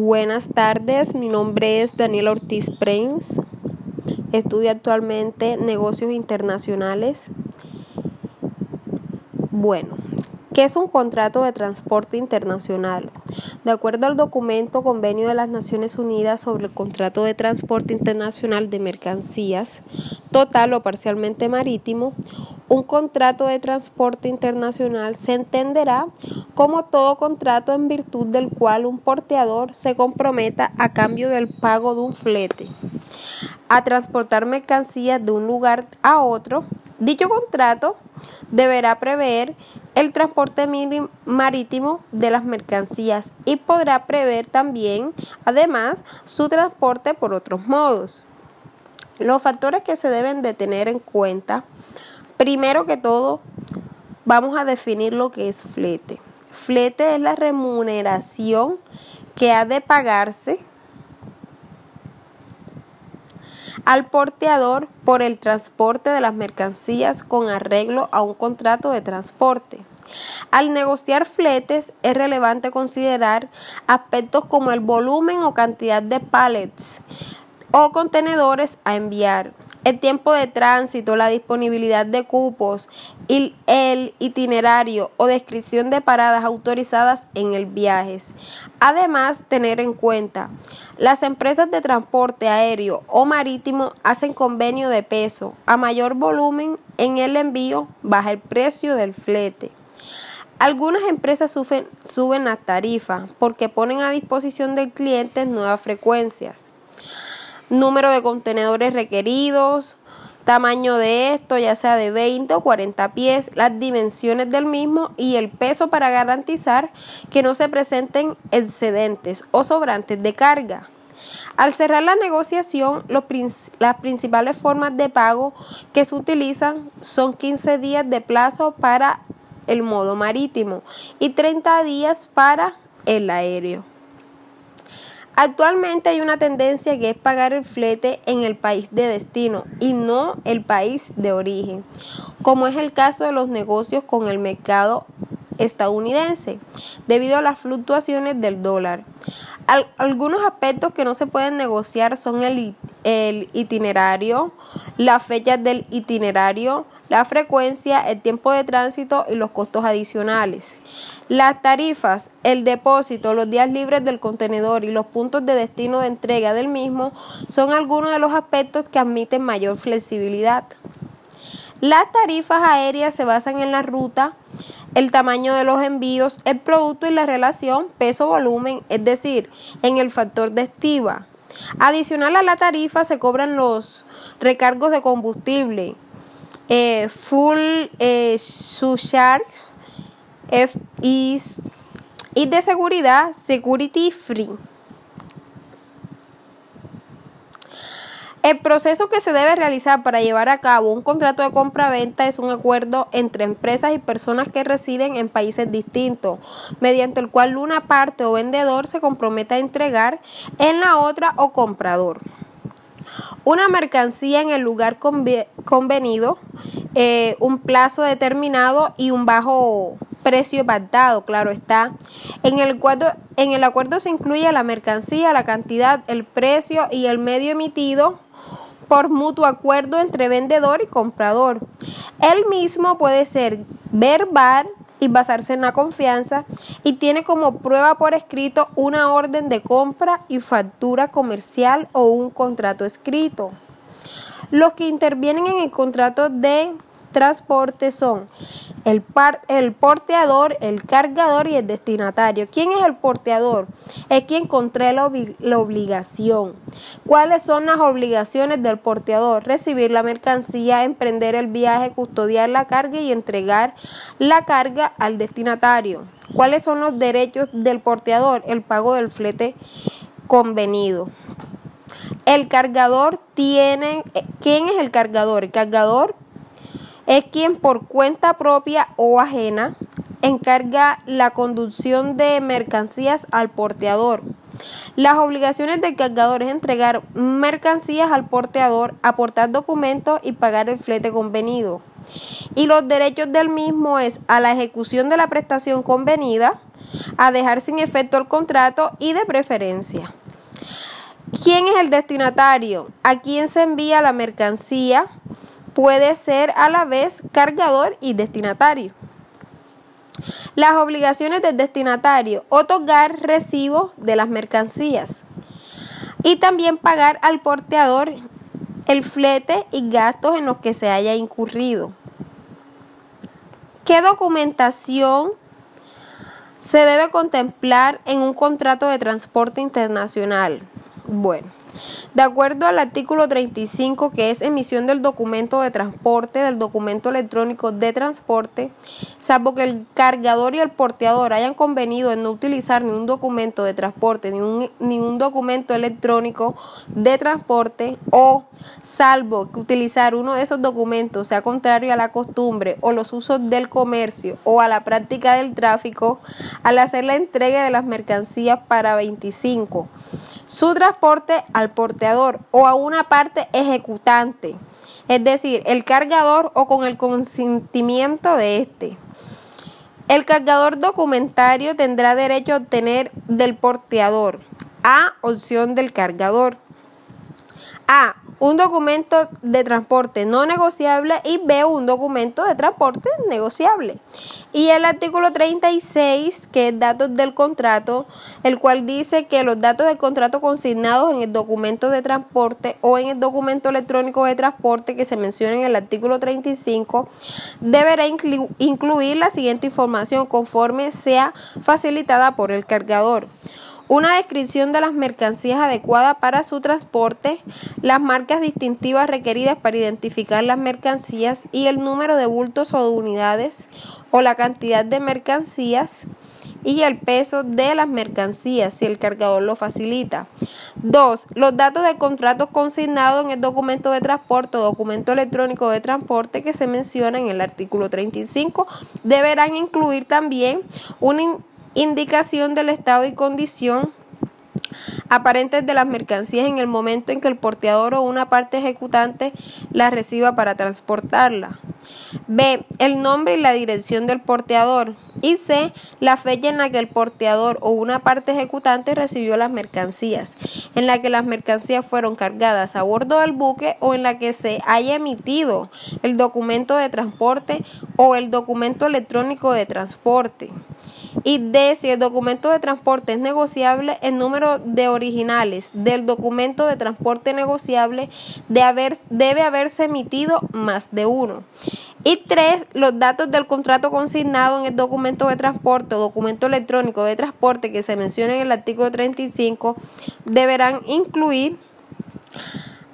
Buenas tardes, mi nombre es Daniel Ortiz Prince. Estudio actualmente negocios internacionales. Bueno, ¿qué es un contrato de transporte internacional? De acuerdo al documento Convenio de las Naciones Unidas sobre el contrato de transporte internacional de mercancías, total o parcialmente marítimo, un contrato de transporte internacional se entenderá como todo contrato en virtud del cual un porteador se comprometa a cambio del pago de un flete a transportar mercancías de un lugar a otro. Dicho contrato deberá prever el transporte marítimo de las mercancías y podrá prever también, además, su transporte por otros modos. Los factores que se deben de tener en cuenta Primero que todo, vamos a definir lo que es flete. Flete es la remuneración que ha de pagarse al porteador por el transporte de las mercancías con arreglo a un contrato de transporte. Al negociar fletes es relevante considerar aspectos como el volumen o cantidad de pallets o contenedores a enviar, el tiempo de tránsito, la disponibilidad de cupos y el itinerario o descripción de paradas autorizadas en el viaje. Además, tener en cuenta, las empresas de transporte aéreo o marítimo hacen convenio de peso. A mayor volumen en el envío, baja el precio del flete. Algunas empresas suben, suben la tarifa porque ponen a disposición del cliente nuevas frecuencias número de contenedores requeridos, tamaño de esto, ya sea de 20 o 40 pies, las dimensiones del mismo y el peso para garantizar que no se presenten excedentes o sobrantes de carga. Al cerrar la negociación, las principales formas de pago que se utilizan son 15 días de plazo para el modo marítimo y 30 días para el aéreo. Actualmente hay una tendencia que es pagar el flete en el país de destino y no el país de origen, como es el caso de los negocios con el mercado estadounidense, debido a las fluctuaciones del dólar. Algunos aspectos que no se pueden negociar son el, el itinerario, las fechas del itinerario, la frecuencia, el tiempo de tránsito y los costos adicionales. Las tarifas, el depósito, los días libres del contenedor y los puntos de destino de entrega del mismo son algunos de los aspectos que admiten mayor flexibilidad. Las tarifas aéreas se basan en la ruta, el tamaño de los envíos, el producto y la relación peso-volumen, es decir, en el factor de estiva. Adicional a la tarifa se cobran los recargos de combustible, eh, full eh, surcharge, y de seguridad, Security Free. El proceso que se debe realizar para llevar a cabo un contrato de compra-venta es un acuerdo entre empresas y personas que residen en países distintos, mediante el cual una parte o vendedor se compromete a entregar en la otra o comprador una mercancía en el lugar convenido, eh, un plazo determinado y un bajo precio pactado, claro está. En el, acuerdo, en el acuerdo se incluye la mercancía, la cantidad, el precio y el medio emitido por mutuo acuerdo entre vendedor y comprador. El mismo puede ser verbal y basarse en la confianza y tiene como prueba por escrito una orden de compra y factura comercial o un contrato escrito. Los que intervienen en el contrato de transporte son el, el porteador, el cargador y el destinatario. ¿Quién es el porteador? Es quien contrae la, la obligación. ¿Cuáles son las obligaciones del porteador? Recibir la mercancía, emprender el viaje, custodiar la carga y entregar la carga al destinatario. ¿Cuáles son los derechos del porteador? El pago del flete convenido. El cargador tiene, ¿quién es el cargador? El cargador es quien por cuenta propia o ajena encarga la conducción de mercancías al porteador. Las obligaciones del cargador es entregar mercancías al porteador, aportar documentos y pagar el flete convenido. Y los derechos del mismo es a la ejecución de la prestación convenida, a dejar sin efecto el contrato y de preferencia. ¿Quién es el destinatario? ¿A quién se envía la mercancía? Puede ser a la vez cargador y destinatario. Las obligaciones del destinatario, otorgar recibo de las mercancías y también pagar al porteador el flete y gastos en los que se haya incurrido. ¿Qué documentación se debe contemplar en un contrato de transporte internacional? Bueno, de acuerdo al artículo 35, que es emisión del documento de transporte, del documento electrónico de transporte, salvo que el cargador y el porteador hayan convenido en no utilizar ni un documento de transporte ni un, ni un documento electrónico de transporte o salvo que utilizar uno de esos documentos sea contrario a la costumbre o los usos del comercio o a la práctica del tráfico, al hacer la entrega de las mercancías para 25 su transporte al porteador o a una parte ejecutante, es decir, el cargador o con el consentimiento de éste. El cargador documentario tendrá derecho a obtener del porteador A. Opción del cargador. A un documento de transporte no negociable y B, un documento de transporte negociable. Y el artículo 36, que es datos del contrato, el cual dice que los datos del contrato consignados en el documento de transporte o en el documento electrónico de transporte que se menciona en el artículo 35, deberá incluir la siguiente información conforme sea facilitada por el cargador una descripción de las mercancías adecuadas para su transporte, las marcas distintivas requeridas para identificar las mercancías y el número de bultos o de unidades o la cantidad de mercancías y el peso de las mercancías si el cargador lo facilita. 2. Los datos del contrato consignado en el documento de transporte o documento electrónico de transporte que se menciona en el artículo 35 deberán incluir también un indicación del estado y condición aparentes de las mercancías en el momento en que el porteador o una parte ejecutante la reciba para transportarla. B. El nombre y la dirección del porteador. Y C. La fecha en la que el porteador o una parte ejecutante recibió las mercancías, en la que las mercancías fueron cargadas a bordo del buque o en la que se haya emitido el documento de transporte o el documento electrónico de transporte. Y D, si el documento de transporte es negociable, el número de originales del documento de transporte negociable debe haberse emitido más de uno. Y tres, los datos del contrato consignado en el documento de transporte o documento electrónico de transporte que se menciona en el artículo 35 deberán incluir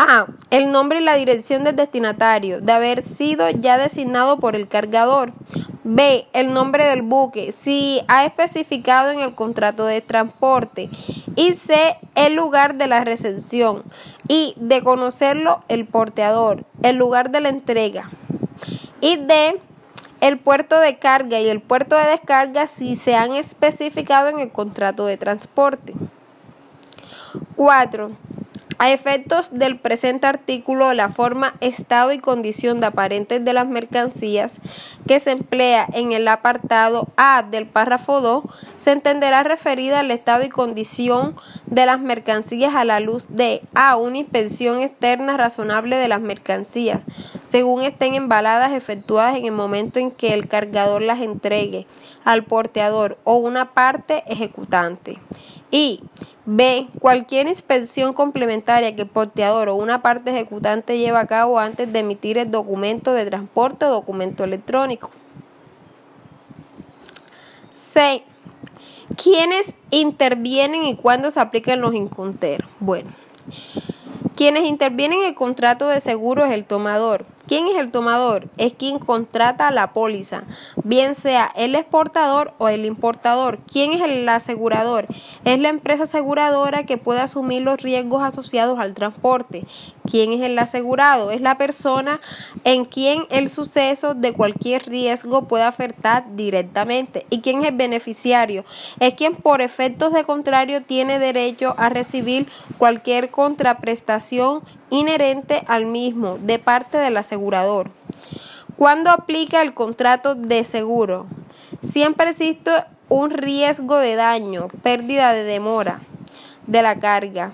A. El nombre y la dirección del destinatario, de haber sido ya designado por el cargador. B. El nombre del buque, si ha especificado en el contrato de transporte. Y C. El lugar de la recepción. Y de conocerlo, el porteador, el lugar de la entrega. Y D. El puerto de carga y el puerto de descarga si se han especificado en el contrato de transporte. 4. A efectos del presente artículo, la forma, estado y condición de aparentes de las mercancías que se emplea en el apartado A del párrafo 2 se entenderá referida al estado y condición de las mercancías a la luz de A. Una inspección externa razonable de las mercancías, según estén embaladas efectuadas en el momento en que el cargador las entregue al porteador o una parte ejecutante. Y B. Cualquier inspección complementaria que el porteador o una parte ejecutante lleve a cabo antes de emitir el documento de transporte o documento electrónico. C. ¿Quiénes intervienen y cuándo se aplican los inconteros? Bueno, quienes intervienen en el contrato de seguro es el tomador ¿Quién es el tomador? Es quien contrata la póliza, bien sea el exportador o el importador. ¿Quién es el asegurador? Es la empresa aseguradora que puede asumir los riesgos asociados al transporte. ¿Quién es el asegurado? Es la persona en quien el suceso de cualquier riesgo puede afectar directamente. ¿Y quién es el beneficiario? Es quien por efectos de contrario tiene derecho a recibir cualquier contraprestación inherente al mismo de parte del asegurador. ¿Cuándo aplica el contrato de seguro? Siempre existe un riesgo de daño, pérdida de demora de la carga,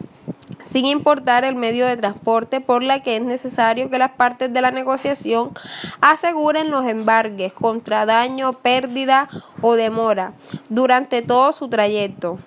sin importar el medio de transporte por la que es necesario que las partes de la negociación aseguren los embargues contra daño, pérdida o demora durante todo su trayecto.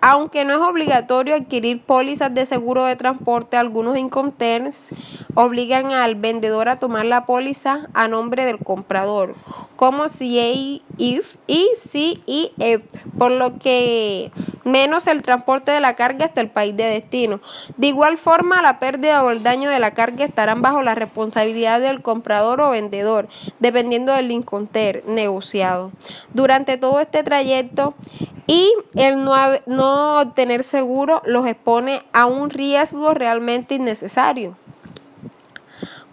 Aunque no es obligatorio adquirir pólizas de seguro de transporte, algunos incoterms obligan al vendedor a tomar la póliza a nombre del comprador, como CAIF y CEF, por lo que menos el transporte de la carga hasta el país de destino. De igual forma, la pérdida o el daño de la carga estarán bajo la responsabilidad del comprador o vendedor, dependiendo del inconter negociado. Durante todo este trayecto, y el no, no seguro los expone a un riesgo realmente innecesario.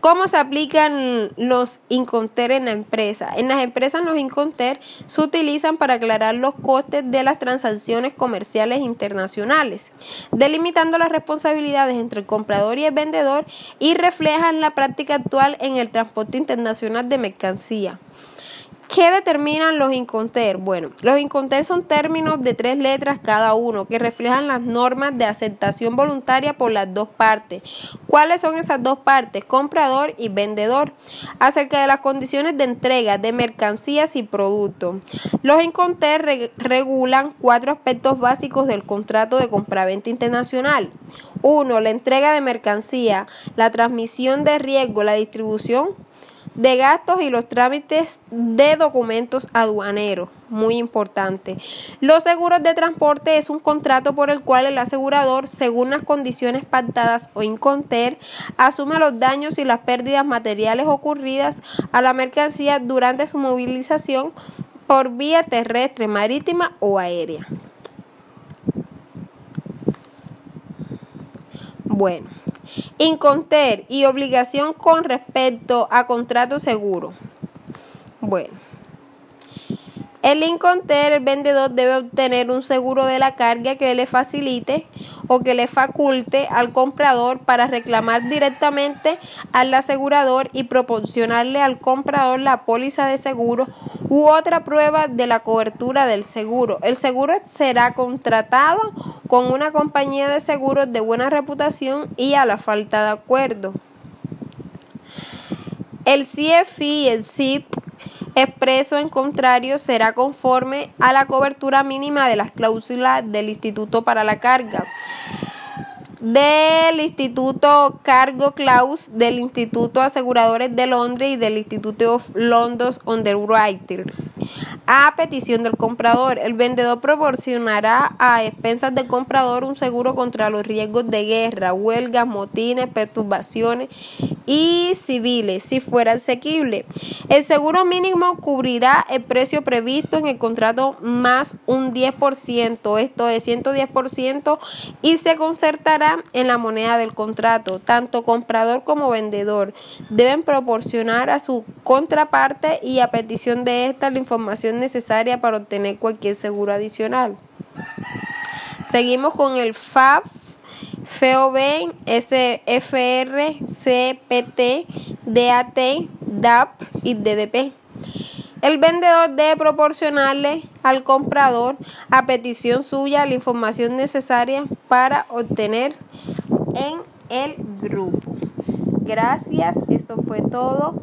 ¿Cómo se aplican los Inconter en la empresa? En las empresas los Inconter se utilizan para aclarar los costes de las transacciones comerciales internacionales, delimitando las responsabilidades entre el comprador y el vendedor y reflejan la práctica actual en el transporte internacional de mercancía. ¿Qué determinan los inconter? Bueno, los inconter son términos de tres letras cada uno que reflejan las normas de aceptación voluntaria por las dos partes. ¿Cuáles son esas dos partes? Comprador y vendedor. Acerca de las condiciones de entrega de mercancías y productos. Los inconter regulan cuatro aspectos básicos del contrato de compraventa internacional. Uno, la entrega de mercancía, la transmisión de riesgo, la distribución de gastos y los trámites de documentos aduaneros. Muy importante. Los seguros de transporte es un contrato por el cual el asegurador, según las condiciones pactadas o inconter, asume los daños y las pérdidas materiales ocurridas a la mercancía durante su movilización por vía terrestre, marítima o aérea. Bueno. Inconter y obligación con respecto a contrato seguro. Bueno. El Inconter, el vendedor debe obtener un seguro de la carga que le facilite o que le faculte al comprador para reclamar directamente al asegurador y proporcionarle al comprador la póliza de seguro otra prueba de la cobertura del seguro. El seguro será contratado con una compañía de seguros de buena reputación y a la falta de acuerdo. El CFI y el CIP expreso en contrario será conforme a la cobertura mínima de las cláusulas del Instituto para la Carga del Instituto Cargo Claus, del Instituto Aseguradores de Londres y del Instituto of London Underwriters. A petición del comprador, el vendedor proporcionará a expensas del comprador un seguro contra los riesgos de guerra, huelgas, motines, perturbaciones y civiles, si fuera asequible. El seguro mínimo cubrirá el precio previsto en el contrato más un 10%, esto es 110%, y se concertará en la moneda del contrato. Tanto comprador como vendedor deben proporcionar a su contraparte y a petición de esta la necesaria para obtener cualquier seguro adicional. Seguimos con el FAB, FOB, SFR, CPT, DAT, DAP y DDP. El vendedor debe proporcionarle al comprador a petición suya la información necesaria para obtener en el grupo. Gracias, esto fue todo.